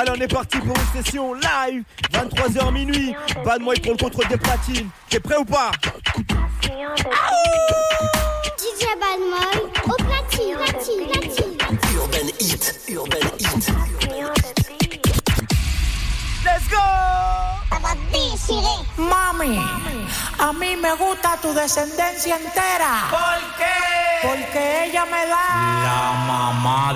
Allez, on est parti pour une session live, 23h minuit. Bad Moi pour le contrôle des platines. T'es prêt ou pas? DJ Badmoy, au platine, platine, platine. Urban Hit, Urban Hit. Let's go! Mami, a mí me gusta tu descendencia entera. ¿Por qué? Porque ella me da. La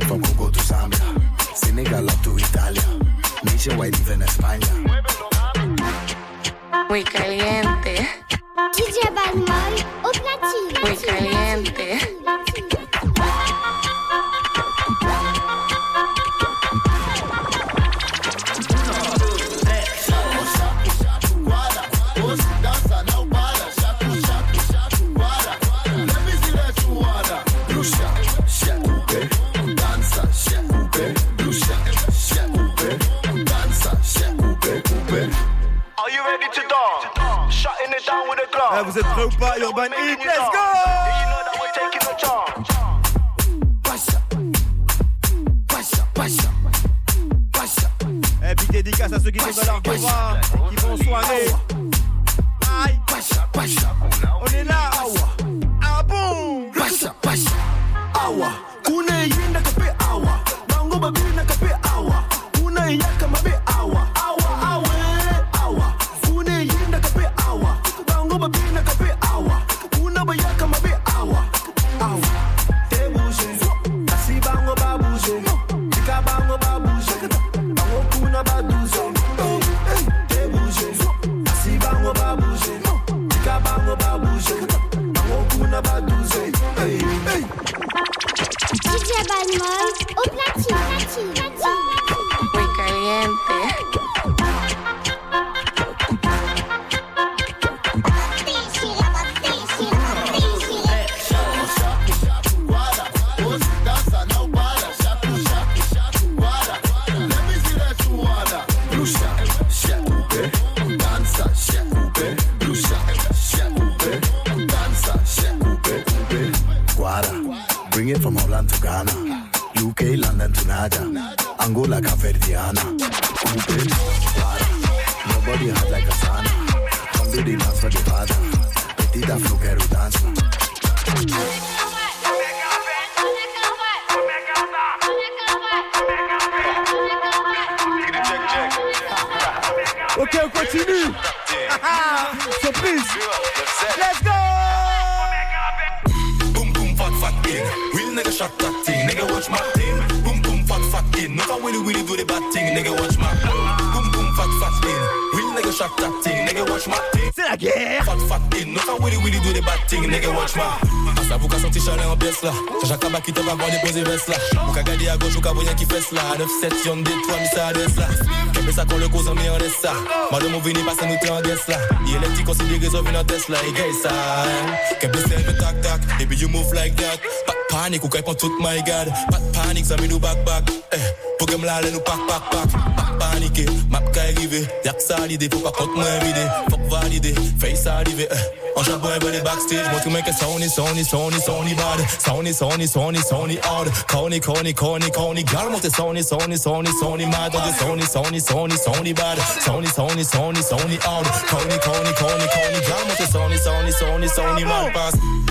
Nigeria from Congo to Zambia, Senegal up to Italia, nationwide even España. Muy caliente. DJ au platine. Muy caliente. Eh? Vous êtes prêts ou pas, Urban Heat Let's go! Eh, big dédicace à ceux qui sont dans leur qui vont soigner. Aïe. On est là. Ah bon Pasha, pasha Awa, Au platine. platine. Bring it from Holland to Ghana, UK, London to Naja, Angola, Caverdiana. Cooper, nobody hot like a son. Come to the dance for the father. petita flukero danza. Ok, on continue. Surprise. Let's go. nigga shot that thing. Nigga watch my. Boom boom fat fat in. Not a willy do the bad thing. Nigga watch my boom boom fat fat in. Real nigga shot that thing. Nigga watch my. C'est la guerre. Fat fat in. Not a willy do the bad thing. Nigga watch my. À sa bouca son t-shirt en pièce là. J'ai Jacques qui te va voir déposer veste là. Ou qu'à à gauche ou qu'à qui fesse là. 9-7 y'en des trois mis à des là. Kembe sa kon le kouz an mi an desa Madou vini you move like that Panic, ou kay pon tout my god Pat panik, sa mi nou bak bak eh, Pou gem lale nou pak pak pak Pak panike, map kay rive Yak salide, pou pa kont mwen vide Fok valide, fey salive eh. An chabon e bade backstage Montre men ke Sony, Sony, Sony, Sony bad Sony, sony, soni, Sony, hard Koni, koni, koni, koni Gal monte Sony, Sony, Sony, Sony mad Monte Sony, Sony, Sony, Sony bad Sony, sony, soni, Sony, hard Koni, koni, koni, koni Gal monte Sony, Sony, Sony, Sony mad Pass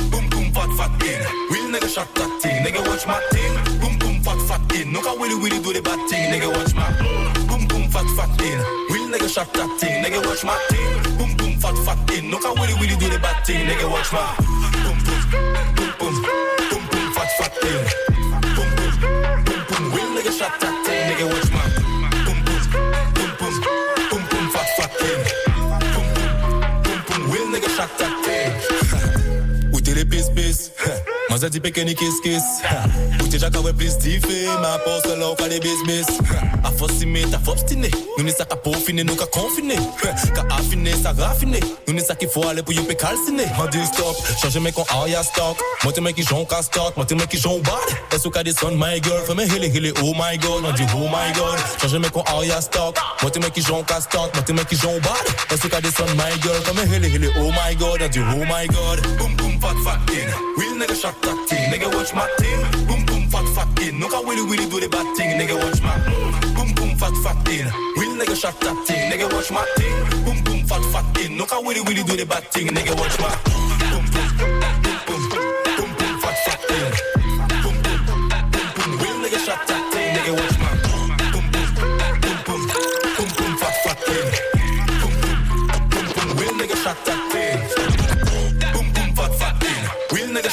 Fat, fat in. Real nigga shot that thing. Nigga watch my thing. Boom, boom, fat, fat in. No, I willy, willy do the bad thing. Nigga watch my. Boom, boom, fat, fat in. Real nigga shot that thing. Nigga watch my thing. Boom, boom, fat, fat in. No, I willy, willy do the bad thing. Nigga watch my. Boom, boom, boom, boom, boom, boom, fat, fat in. Boom, boom, boom, boom. Real nigga shot that thing. Nigga watch my. Boom, boom, boom, boom, boom, boom, fat, fat in. Boom, boom, boom, boom. Real nigga shot that thing. de pis-pis Mwen se di peke ni kis-kis jaka we plis di fe Ma apos se la ka de bisbis A fos si me ta fop stine Nou ni sa ka pou fine nou ka konfine Ka afine sa rafine. Nou ni sa ki fo ale pou yo pe kalsine Man di stop, chanje men kon a ya stok Mwen te men ki jon ka stok, mwen te men ki jon bad E sou ka de son my girl Fè men hele hele oh my god. Nan di oh my god. Chanje men kon a ya stok Mwen te men ki jon ka stok, mwen te men ki jon bad E ka de son my girl Fè men hele hele oh my god. Nan di oh my god. Boom boom fat fat in Real nigga shot that thing. Nigga, watch my thing. Boom, boom, fat, fat in. Look how willy, willy do the bad thing. Nigga, watch my. Boom, boom, fat, fat in. Real nigga shot that thing. Nigga, watch my thing. Boom, boom, fat, fat in. Look how willy, willy do the bad thing. Nigga, watch my. Boom, boom, boom, boom, boom, boom, fat, fat in.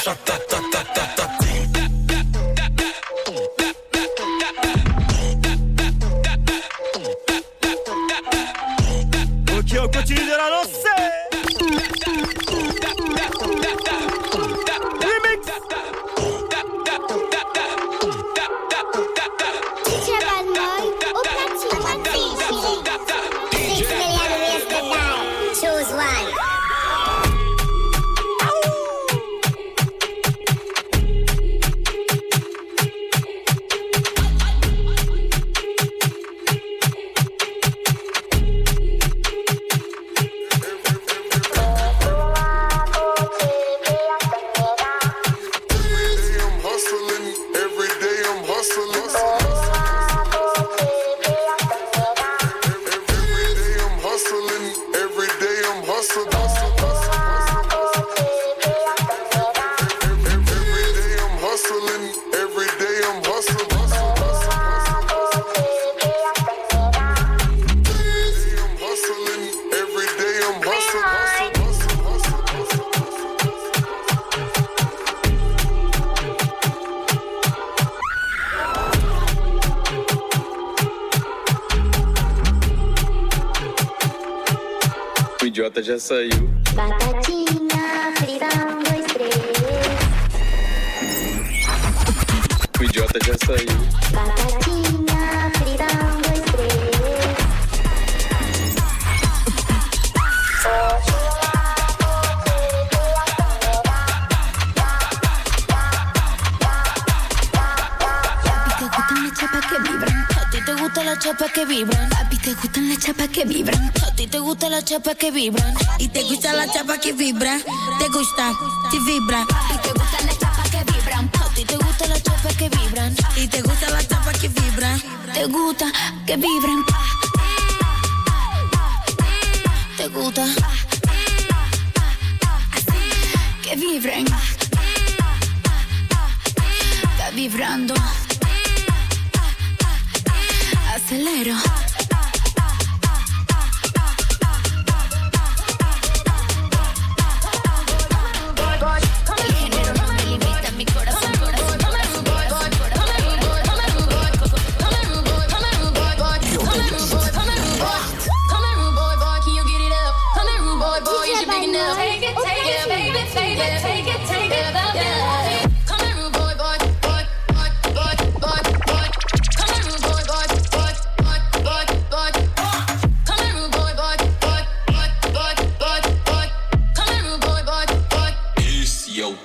Shot that, that, that, that, that já saiu. Batatinha frita, um, dois, três. O idiota já saiu. Batatinha las chapas que vibran. A ti te gustan las chapas que vibran. A ti te gustan las chapas que vibran. Y te gusta la chapa que vibra. Te gusta, si vibra. Y te gustan las chapas que vibran. A ti te gustan las chapas que vibran. Y te gusta la chapa que vibra. Te gusta que vibran. Te gusta que vibren. Está vibrando. Acelero.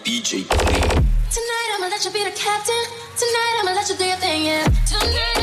It's yo Tonight I'ma let you be the captain. Tonight I'ma let you do your thing, yeah. Tonight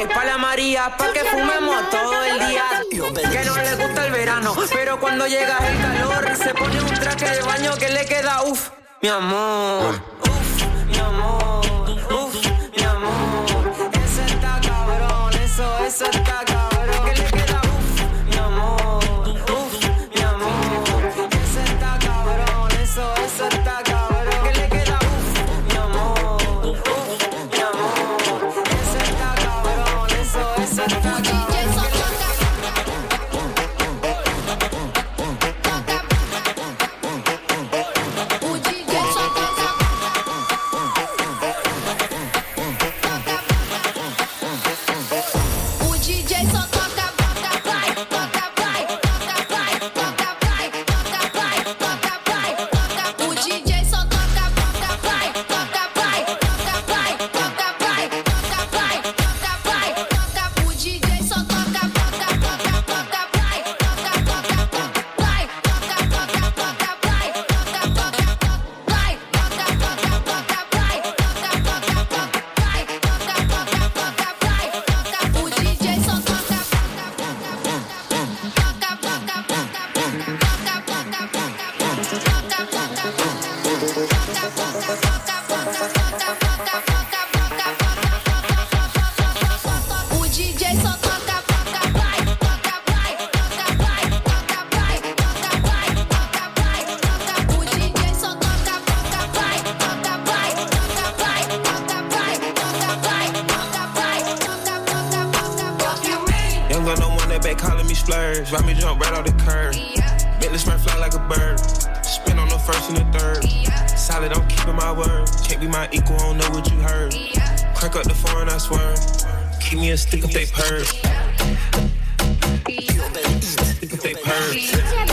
Que pa' la María, pa' que fumemos todo el día. Que no le gusta el verano, pero cuando llega el calor se pone un traje de baño que le queda uff, mi amor. Uf, mi amor. Back calling me splurge. Ride me jump right off the curb. Bentley Smurf fly like a bird. Spin on the first and the third. Solid, I'm keeping my word. Can't be my equal, I don't know what you heard. Crack up the phone, I swear. Keep me a stick if they purge. Stick if they purge.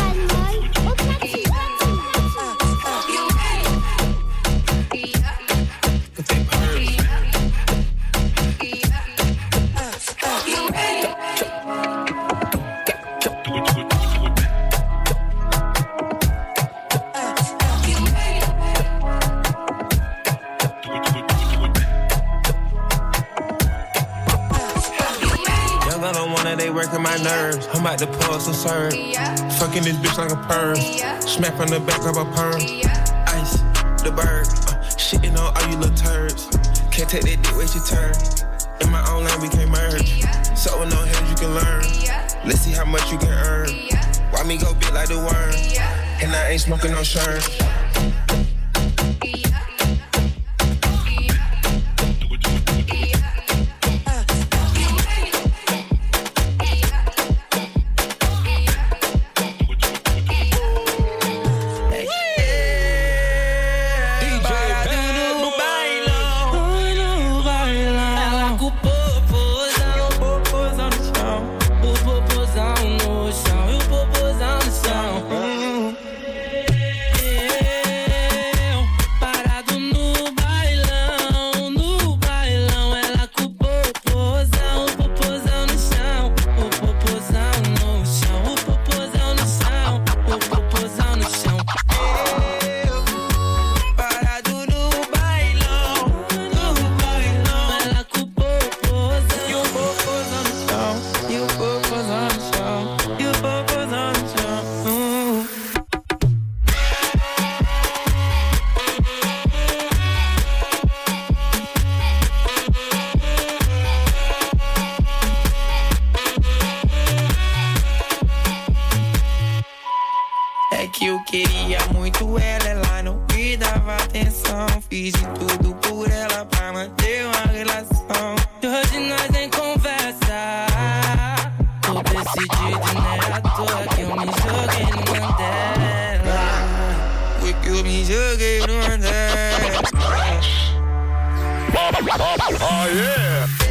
Fucking this bitch like a perm. Smack on the back of a perm. Ice, the bird. Uh, shitting on all you little turds. Can't take that dick, wait your turn. In my own lane, we can't merge. So with no hands, you can learn. Let's see how much you can earn. Why me go big like the worm? And I ain't smoking no shirt. Tudo por ela pra manter uma relação. E hoje nós em conversa. Tô decidido, né? À toa que eu me joguei no Mandela. Foi que eu me joguei no Mandela. Yeah!